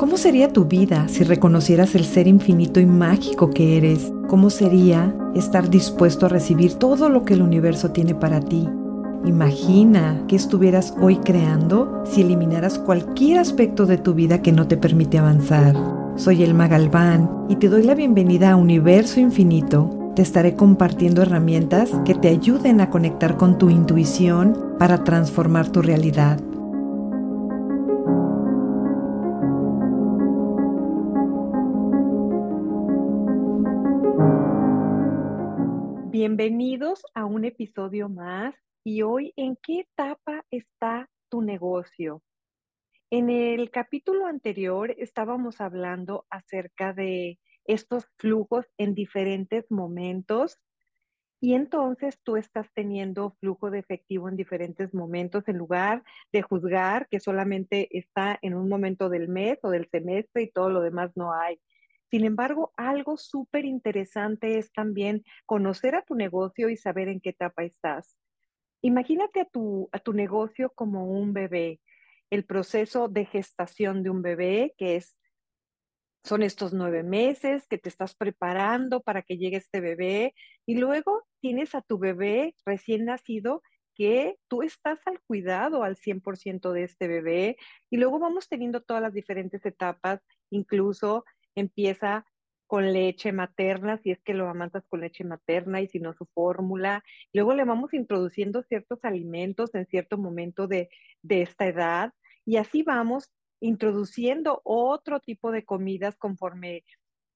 ¿Cómo sería tu vida si reconocieras el ser infinito y mágico que eres? ¿Cómo sería estar dispuesto a recibir todo lo que el universo tiene para ti? Imagina que estuvieras hoy creando si eliminaras cualquier aspecto de tu vida que no te permite avanzar. Soy Elma Galván y te doy la bienvenida a Universo Infinito. Te estaré compartiendo herramientas que te ayuden a conectar con tu intuición para transformar tu realidad. Bienvenidos a un episodio más y hoy, ¿en qué etapa está tu negocio? En el capítulo anterior estábamos hablando acerca de estos flujos en diferentes momentos y entonces tú estás teniendo flujo de efectivo en diferentes momentos en lugar de juzgar que solamente está en un momento del mes o del semestre y todo lo demás no hay. Sin embargo, algo súper interesante es también conocer a tu negocio y saber en qué etapa estás. Imagínate a tu, a tu negocio como un bebé, el proceso de gestación de un bebé, que es, son estos nueve meses que te estás preparando para que llegue este bebé, y luego tienes a tu bebé recién nacido que tú estás al cuidado al 100% de este bebé, y luego vamos teniendo todas las diferentes etapas, incluso empieza con leche materna, si es que lo amantas con leche materna y si no su fórmula. Luego le vamos introduciendo ciertos alimentos en cierto momento de, de esta edad y así vamos introduciendo otro tipo de comidas conforme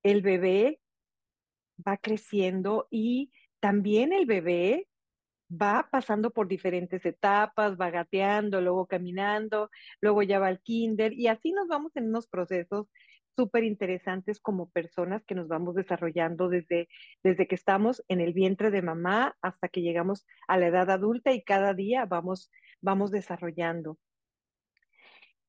el bebé va creciendo y también el bebé va pasando por diferentes etapas, va gateando, luego caminando, luego ya va al kinder y así nos vamos en unos procesos súper interesantes como personas que nos vamos desarrollando desde, desde que estamos en el vientre de mamá hasta que llegamos a la edad adulta y cada día vamos, vamos desarrollando.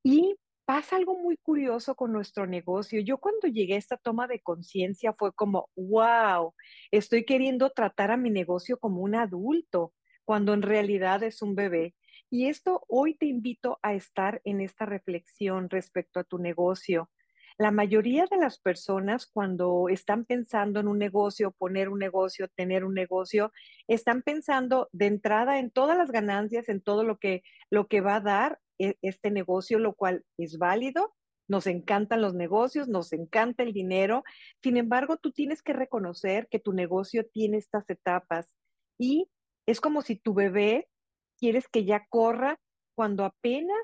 Y pasa algo muy curioso con nuestro negocio. Yo cuando llegué a esta toma de conciencia fue como, wow, estoy queriendo tratar a mi negocio como un adulto, cuando en realidad es un bebé. Y esto hoy te invito a estar en esta reflexión respecto a tu negocio. La mayoría de las personas cuando están pensando en un negocio, poner un negocio, tener un negocio, están pensando de entrada en todas las ganancias, en todo lo que, lo que va a dar e, este negocio, lo cual es válido. Nos encantan los negocios, nos encanta el dinero. Sin embargo, tú tienes que reconocer que tu negocio tiene estas etapas y es como si tu bebé quieres que ya corra cuando apenas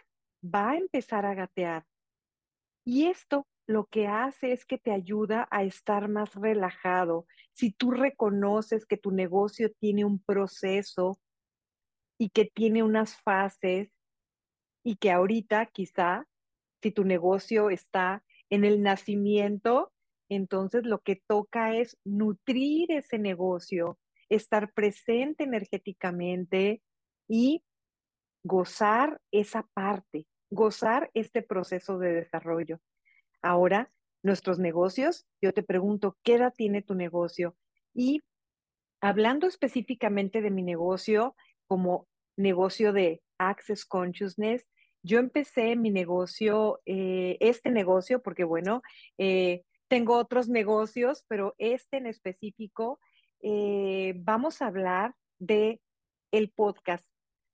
va a empezar a gatear. Y esto lo que hace es que te ayuda a estar más relajado. Si tú reconoces que tu negocio tiene un proceso y que tiene unas fases y que ahorita quizá, si tu negocio está en el nacimiento, entonces lo que toca es nutrir ese negocio, estar presente energéticamente y gozar esa parte, gozar este proceso de desarrollo. Ahora, nuestros negocios, yo te pregunto, ¿qué edad tiene tu negocio? Y hablando específicamente de mi negocio como negocio de Access Consciousness, yo empecé mi negocio, eh, este negocio, porque bueno, eh, tengo otros negocios, pero este en específico, eh, vamos a hablar de el podcast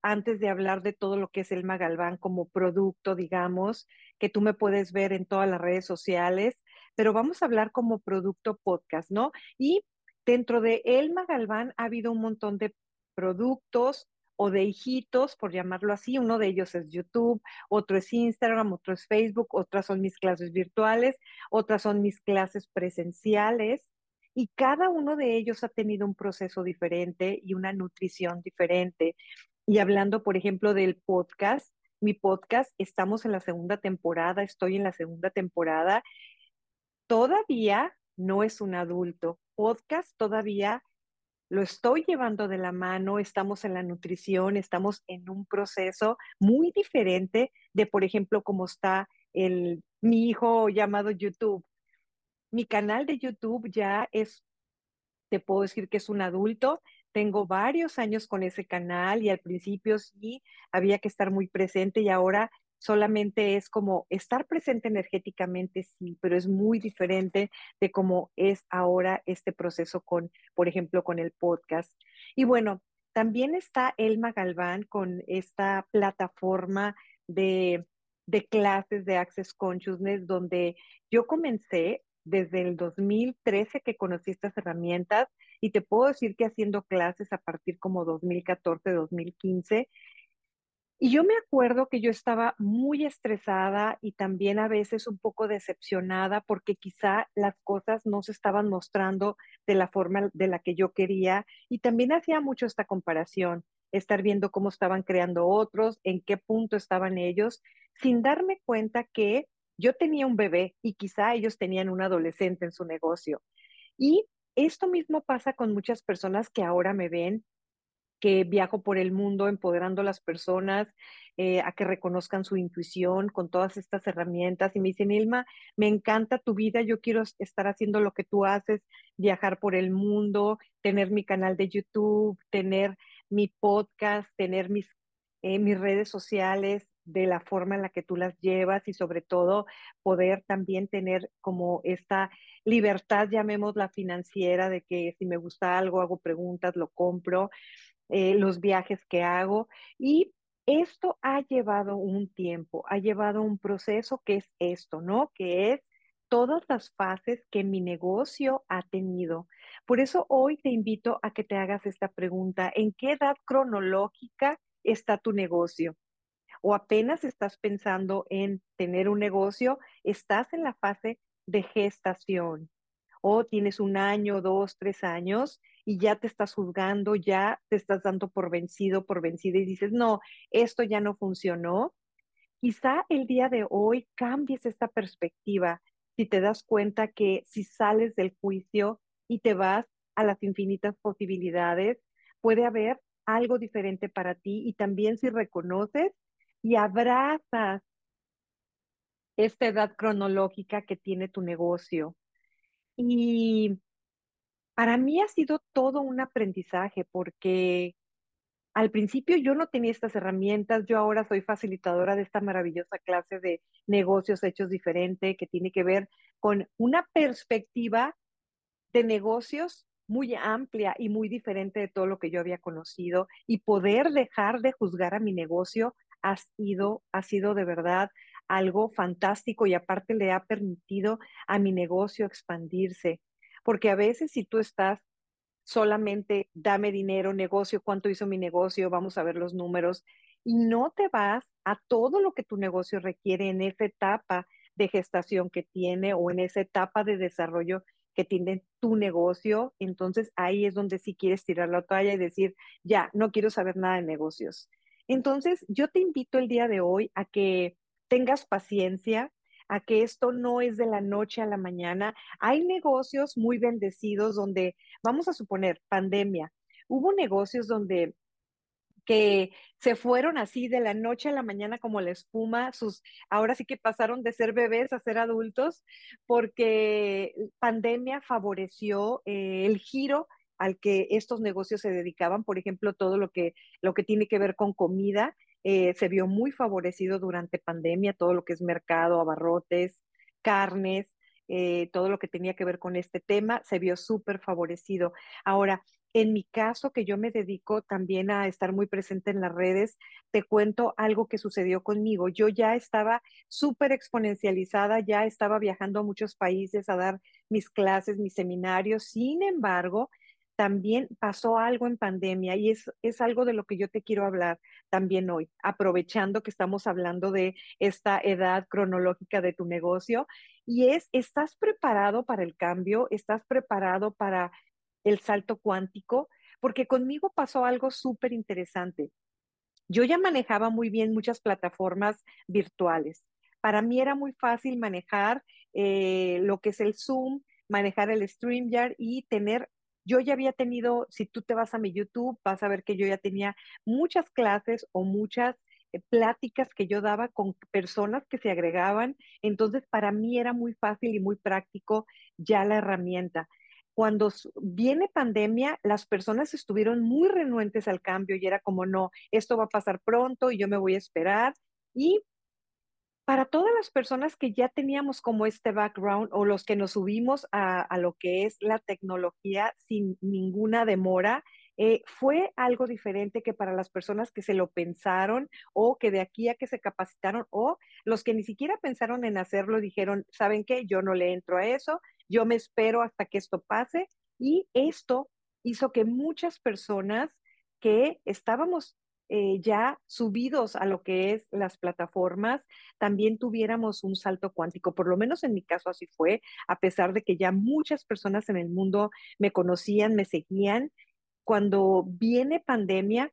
antes de hablar de todo lo que es el Magalván como producto, digamos, que tú me puedes ver en todas las redes sociales, pero vamos a hablar como producto podcast, ¿no? Y dentro de El Magalván ha habido un montón de productos o de hijitos, por llamarlo así. Uno de ellos es YouTube, otro es Instagram, otro es Facebook, otras son mis clases virtuales, otras son mis clases presenciales. Y cada uno de ellos ha tenido un proceso diferente y una nutrición diferente. Y hablando, por ejemplo, del podcast, mi podcast, estamos en la segunda temporada, estoy en la segunda temporada. Todavía no es un adulto. Podcast todavía lo estoy llevando de la mano, estamos en la nutrición, estamos en un proceso muy diferente de, por ejemplo, cómo está el, mi hijo llamado YouTube. Mi canal de YouTube ya es, te puedo decir que es un adulto, tengo varios años con ese canal y al principio sí había que estar muy presente y ahora solamente es como estar presente energéticamente, sí, pero es muy diferente de cómo es ahora este proceso con, por ejemplo, con el podcast. Y bueno, también está Elma Galván con esta plataforma de, de clases de Access Consciousness, donde yo comencé desde el 2013 que conocí estas herramientas y te puedo decir que haciendo clases a partir como 2014, 2015, y yo me acuerdo que yo estaba muy estresada y también a veces un poco decepcionada porque quizá las cosas no se estaban mostrando de la forma de la que yo quería y también hacía mucho esta comparación, estar viendo cómo estaban creando otros, en qué punto estaban ellos, sin darme cuenta que yo tenía un bebé y quizá ellos tenían un adolescente en su negocio. Y esto mismo pasa con muchas personas que ahora me ven que viajo por el mundo empoderando a las personas eh, a que reconozcan su intuición con todas estas herramientas. Y me dicen, Ilma, me encanta tu vida, yo quiero estar haciendo lo que tú haces, viajar por el mundo, tener mi canal de YouTube, tener mi podcast, tener mis, eh, mis redes sociales de la forma en la que tú las llevas y sobre todo poder también tener como esta libertad, llamémosla financiera, de que si me gusta algo, hago preguntas, lo compro. Eh, los viajes que hago y esto ha llevado un tiempo, ha llevado un proceso que es esto, ¿no? Que es todas las fases que mi negocio ha tenido. Por eso hoy te invito a que te hagas esta pregunta, ¿en qué edad cronológica está tu negocio? ¿O apenas estás pensando en tener un negocio? ¿Estás en la fase de gestación? ¿O tienes un año, dos, tres años y ya te estás juzgando, ya te estás dando por vencido, por vencida y dices, no, esto ya no funcionó. Quizá el día de hoy cambies esta perspectiva si te das cuenta que si sales del juicio y te vas a las infinitas posibilidades, puede haber algo diferente para ti y también si reconoces y abrazas esta edad cronológica que tiene tu negocio. Y para mí ha sido todo un aprendizaje porque al principio yo no tenía estas herramientas, yo ahora soy facilitadora de esta maravillosa clase de negocios hechos diferente que tiene que ver con una perspectiva de negocios muy amplia y muy diferente de todo lo que yo había conocido y poder dejar de juzgar a mi negocio ha sido, ha sido de verdad algo fantástico y aparte le ha permitido a mi negocio expandirse porque a veces si tú estás solamente dame dinero, negocio, cuánto hizo mi negocio, vamos a ver los números, y no te vas a todo lo que tu negocio requiere en esa etapa de gestación que tiene o en esa etapa de desarrollo que tiene tu negocio, entonces ahí es donde sí quieres tirar la toalla y decir, ya, no quiero saber nada de negocios. Entonces, yo te invito el día de hoy a que tengas paciencia, a que esto no es de la noche a la mañana. Hay negocios muy bendecidos donde, vamos a suponer, pandemia. Hubo negocios donde que se fueron así de la noche a la mañana como la espuma, sus, ahora sí que pasaron de ser bebés a ser adultos, porque pandemia favoreció eh, el giro al que estos negocios se dedicaban, por ejemplo, todo lo que, lo que tiene que ver con comida, eh, se vio muy favorecido durante pandemia, todo lo que es mercado, abarrotes, carnes, eh, todo lo que tenía que ver con este tema, se vio súper favorecido. Ahora, en mi caso, que yo me dedico también a estar muy presente en las redes, te cuento algo que sucedió conmigo. Yo ya estaba súper exponencializada, ya estaba viajando a muchos países a dar mis clases, mis seminarios. Sin embargo, también pasó algo en pandemia y es, es algo de lo que yo te quiero hablar también hoy, aprovechando que estamos hablando de esta edad cronológica de tu negocio. Y es, ¿estás preparado para el cambio? ¿Estás preparado para el salto cuántico? Porque conmigo pasó algo súper interesante. Yo ya manejaba muy bien muchas plataformas virtuales. Para mí era muy fácil manejar eh, lo que es el Zoom, manejar el StreamYard y tener yo ya había tenido, si tú te vas a mi YouTube, vas a ver que yo ya tenía muchas clases o muchas eh, pláticas que yo daba con personas que se agregaban. Entonces, para mí era muy fácil y muy práctico ya la herramienta. Cuando viene pandemia, las personas estuvieron muy renuentes al cambio y era como, no, esto va a pasar pronto y yo me voy a esperar. Y para todas las personas que ya teníamos como este background o los que nos subimos a, lo que es la tecnología sin ninguna demora, eh, fue algo diferente que para las personas que se lo pensaron o que de aquí a que se capacitaron o los que ni siquiera pensaron en hacerlo dijeron, ¿saben qué? Yo no le entro a eso, yo me espero hasta que esto pase y esto hizo que muchas personas que estábamos eh, ya subidos a lo que es las plataformas, también tuviéramos un salto cuántico. Por lo menos en mi caso así fue, a pesar de que ya muchas personas en el mundo me conocían, me seguían. Cuando viene pandemia,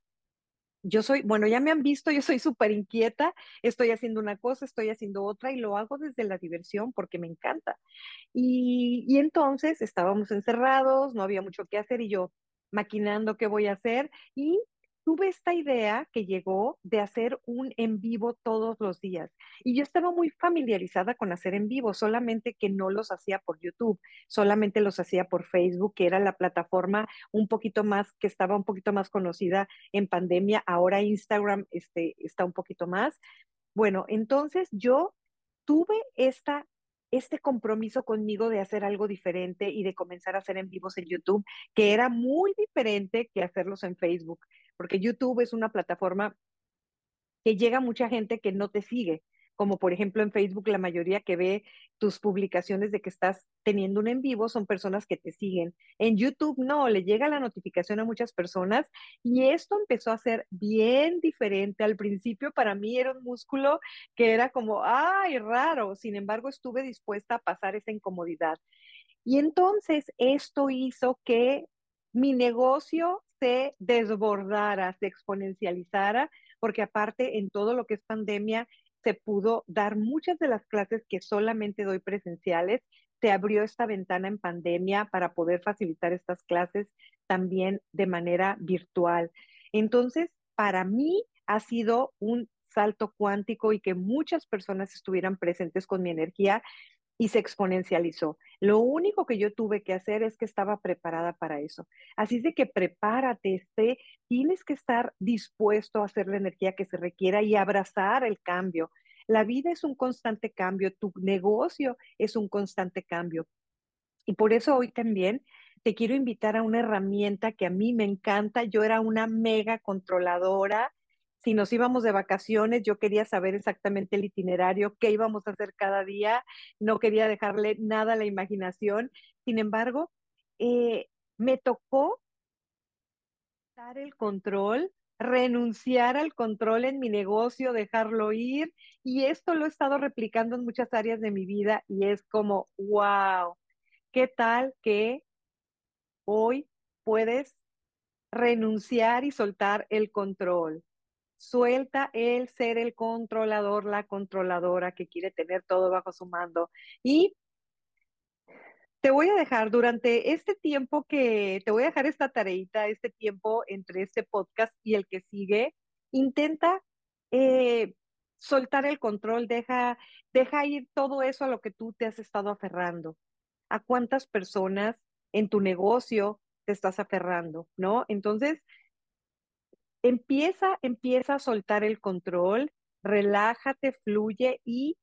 yo soy, bueno, ya me han visto, yo soy súper inquieta, estoy haciendo una cosa, estoy haciendo otra y lo hago desde la diversión porque me encanta. Y, y entonces estábamos encerrados, no había mucho que hacer y yo maquinando qué voy a hacer y tuve esta idea que llegó de hacer un en vivo todos los días. Y yo estaba muy familiarizada con hacer en vivo, solamente que no los hacía por YouTube, solamente los hacía por Facebook, que era la plataforma un poquito más, que estaba un poquito más conocida en pandemia. Ahora Instagram este, está un poquito más. Bueno, entonces yo tuve esta este compromiso conmigo de hacer algo diferente y de comenzar a hacer en vivos en YouTube, que era muy diferente que hacerlos en Facebook porque YouTube es una plataforma que llega a mucha gente que no te sigue, como por ejemplo en Facebook la mayoría que ve tus publicaciones de que estás teniendo un en vivo son personas que te siguen. En YouTube no, le llega la notificación a muchas personas y esto empezó a ser bien diferente. Al principio para mí era un músculo que era como, ay, raro. Sin embargo, estuve dispuesta a pasar esa incomodidad. Y entonces esto hizo que mi negocio se desbordara, se exponencializara, porque aparte en todo lo que es pandemia se pudo dar muchas de las clases que solamente doy presenciales. Se abrió esta ventana en pandemia para poder facilitar estas clases también de manera virtual. Entonces, para mí ha sido un salto cuántico y que muchas personas estuvieran presentes con mi energía y se exponencializó. Lo único que yo tuve que hacer es que estaba preparada para eso. Así es de que prepárate, esté, tienes que estar dispuesto a hacer la energía que se requiera y abrazar el cambio. La vida es un constante cambio, tu negocio es un constante cambio. Y por eso hoy también te quiero invitar a una herramienta que a mí me encanta. Yo era una mega controladora si nos íbamos de vacaciones, yo quería saber exactamente el itinerario, qué íbamos a hacer cada día, no quería dejarle nada a la imaginación. Sin embargo, eh, me tocó dar el control, renunciar al control en mi negocio, dejarlo ir, y esto lo he estado replicando en muchas áreas de mi vida y es como, wow, ¿qué tal que hoy puedes renunciar y soltar el control? Suelta el ser el controlador, la controladora que quiere tener todo bajo su mando. Y te voy a dejar durante este tiempo que te voy a dejar esta tareita, este tiempo entre este podcast y el que sigue, intenta eh, soltar el control, deja, deja ir todo eso a lo que tú te has estado aferrando. ¿A cuántas personas en tu negocio te estás aferrando? ¿No? Entonces, Empieza, empieza a soltar el control, relájate, fluye y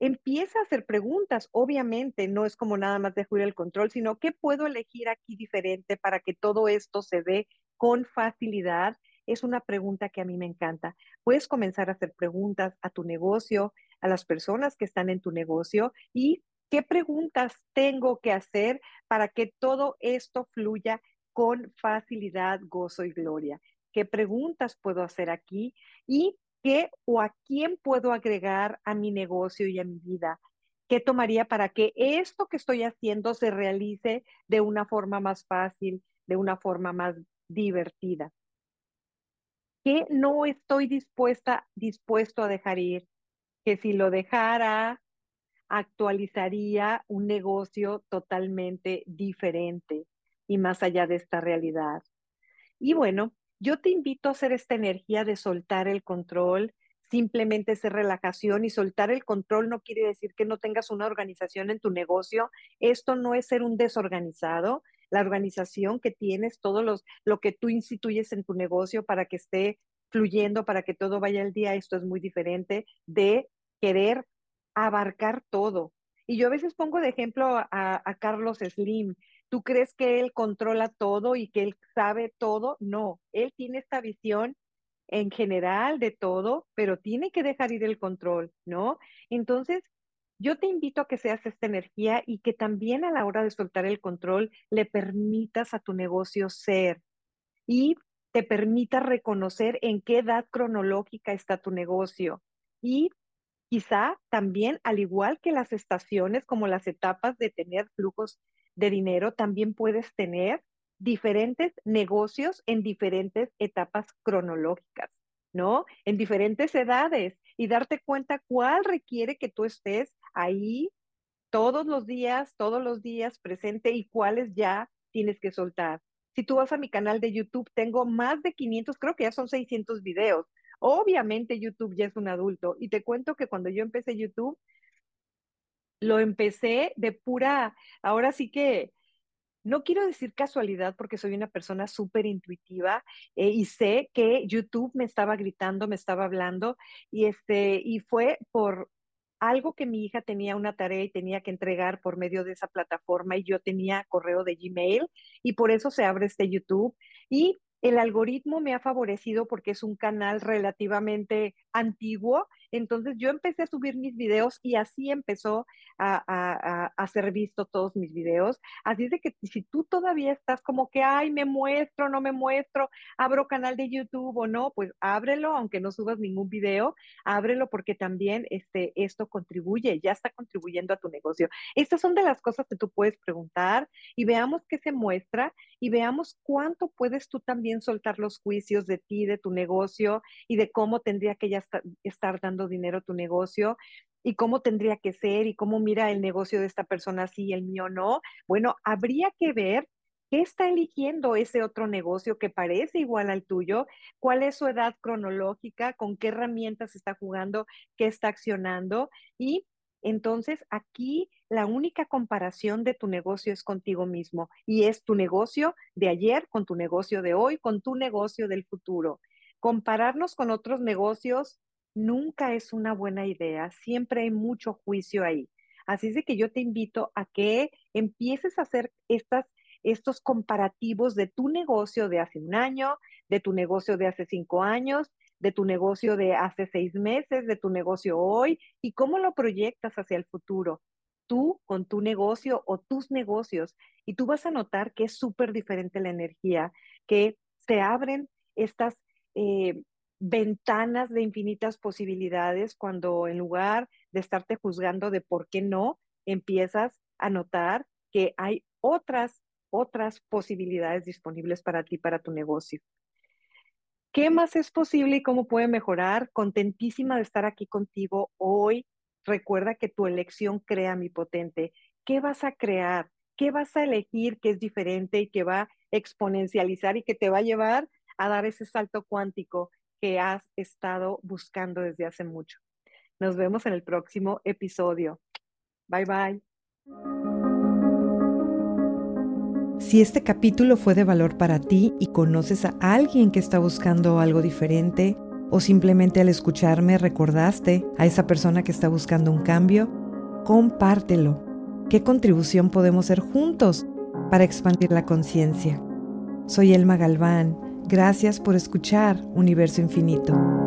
empieza a hacer preguntas. Obviamente no es como nada más dejar el control, sino qué puedo elegir aquí diferente para que todo esto se dé con facilidad. Es una pregunta que a mí me encanta. Puedes comenzar a hacer preguntas a tu negocio, a las personas que están en tu negocio y qué preguntas tengo que hacer para que todo esto fluya con facilidad, gozo y gloria qué preguntas puedo hacer aquí y qué o a quién puedo agregar a mi negocio y a mi vida. ¿Qué tomaría para que esto que estoy haciendo se realice de una forma más fácil, de una forma más divertida? ¿Qué no estoy dispuesta, dispuesto a dejar ir? Que si lo dejara, actualizaría un negocio totalmente diferente y más allá de esta realidad. Y bueno, yo te invito a hacer esta energía de soltar el control, simplemente ser relajación y soltar el control no quiere decir que no tengas una organización en tu negocio. Esto no es ser un desorganizado. La organización que tienes, todo los, lo que tú instituyes en tu negocio para que esté fluyendo, para que todo vaya al día, esto es muy diferente de querer abarcar todo. Y yo a veces pongo de ejemplo a, Carlos Slim. ¿Tú crees que él controla todo y que él sabe todo? No, él tiene esta visión en general de todo, pero tiene que dejar ir el control, ¿no? Entonces, yo te invito a que seas esta energía y que también a la hora de soltar el control le permitas a tu negocio ser y te permita reconocer en qué edad cronológica está tu negocio y quizá también, al igual que las estaciones, como las etapas de tener flujos de dinero, también puedes tener diferentes negocios en diferentes etapas cronológicas, ¿no? En diferentes edades y darte cuenta cuál requiere que tú estés ahí todos los días, todos los días presente y cuáles ya tienes que soltar. Si tú vas a mi canal de YouTube, tengo más de 500, creo que ya son 600 videos. Obviamente YouTube ya es un adulto y te cuento que cuando yo empecé YouTube, lo empecé de pura, ahora sí que no quiero decir casualidad porque soy una persona súper intuitiva eh, y sé que YouTube me estaba gritando, me estaba hablando y, este, y fue por algo que mi hija tenía una tarea y tenía que entregar por medio de esa plataforma y yo tenía correo de Gmail y por eso se abre este YouTube y el algoritmo me ha favorecido porque es un canal relativamente antiguo entonces yo empecé a subir mis videos y así empezó a, ser visto todos mis videos. Así es de que si tú todavía estás como que, ay, me muestro, no me muestro, abro canal de YouTube o no, pues ábrelo, aunque no subas ningún video, ábrelo porque también este, esto contribuye, ya está contribuyendo a tu negocio. Estas son de las cosas que tú puedes preguntar y veamos qué se muestra y veamos cuánto puedes tú también soltar los juicios de ti, de tu negocio y de cómo tendría que ya estar dando dinero tu negocio y cómo tendría que ser y cómo mira el negocio de esta persona sí y el mío no. Bueno, habría que ver qué está eligiendo ese otro negocio que parece igual al tuyo, cuál es su edad cronológica, con qué herramientas está jugando, qué está accionando y entonces aquí la única comparación de tu negocio es contigo mismo y es tu negocio de ayer con tu negocio de hoy, con tu negocio del futuro. Compararnos con otros negocios nunca es una buena idea, siempre hay mucho juicio ahí. Así es de que yo te invito a que empieces a hacer estas, estos comparativos de tu negocio de hace un año, de tu negocio de hace cinco años, de tu negocio de hace seis meses, de tu negocio hoy y cómo lo proyectas hacia el futuro. Tú con tu negocio o tus negocios. Y tú vas a notar que es súper diferente la energía, que se abren estas eh, ventanas de infinitas posibilidades cuando en lugar de estarte juzgando de por qué no, empiezas a notar que hay otras, otras posibilidades disponibles para ti, para tu negocio. ¿Qué más es posible y cómo puede mejorar? Contentísima de estar aquí contigo hoy. Recuerda que tu elección crea mi potente. ¿Qué vas a crear? ¿Qué vas a elegir que es diferente y que va a exponencializar y que te va a llevar a dar ese salto cuántico? Que has estado buscando desde hace mucho. Nos vemos en el próximo episodio. Bye bye. Si este capítulo fue de valor para ti y conoces a alguien que está buscando algo diferente o simplemente al escucharme recordaste a esa persona que está buscando un cambio, compártelo. ¿Qué contribución podemos hacer juntos para expandir la conciencia? Soy Elma Galván Gracias por escuchar Universo Infinito.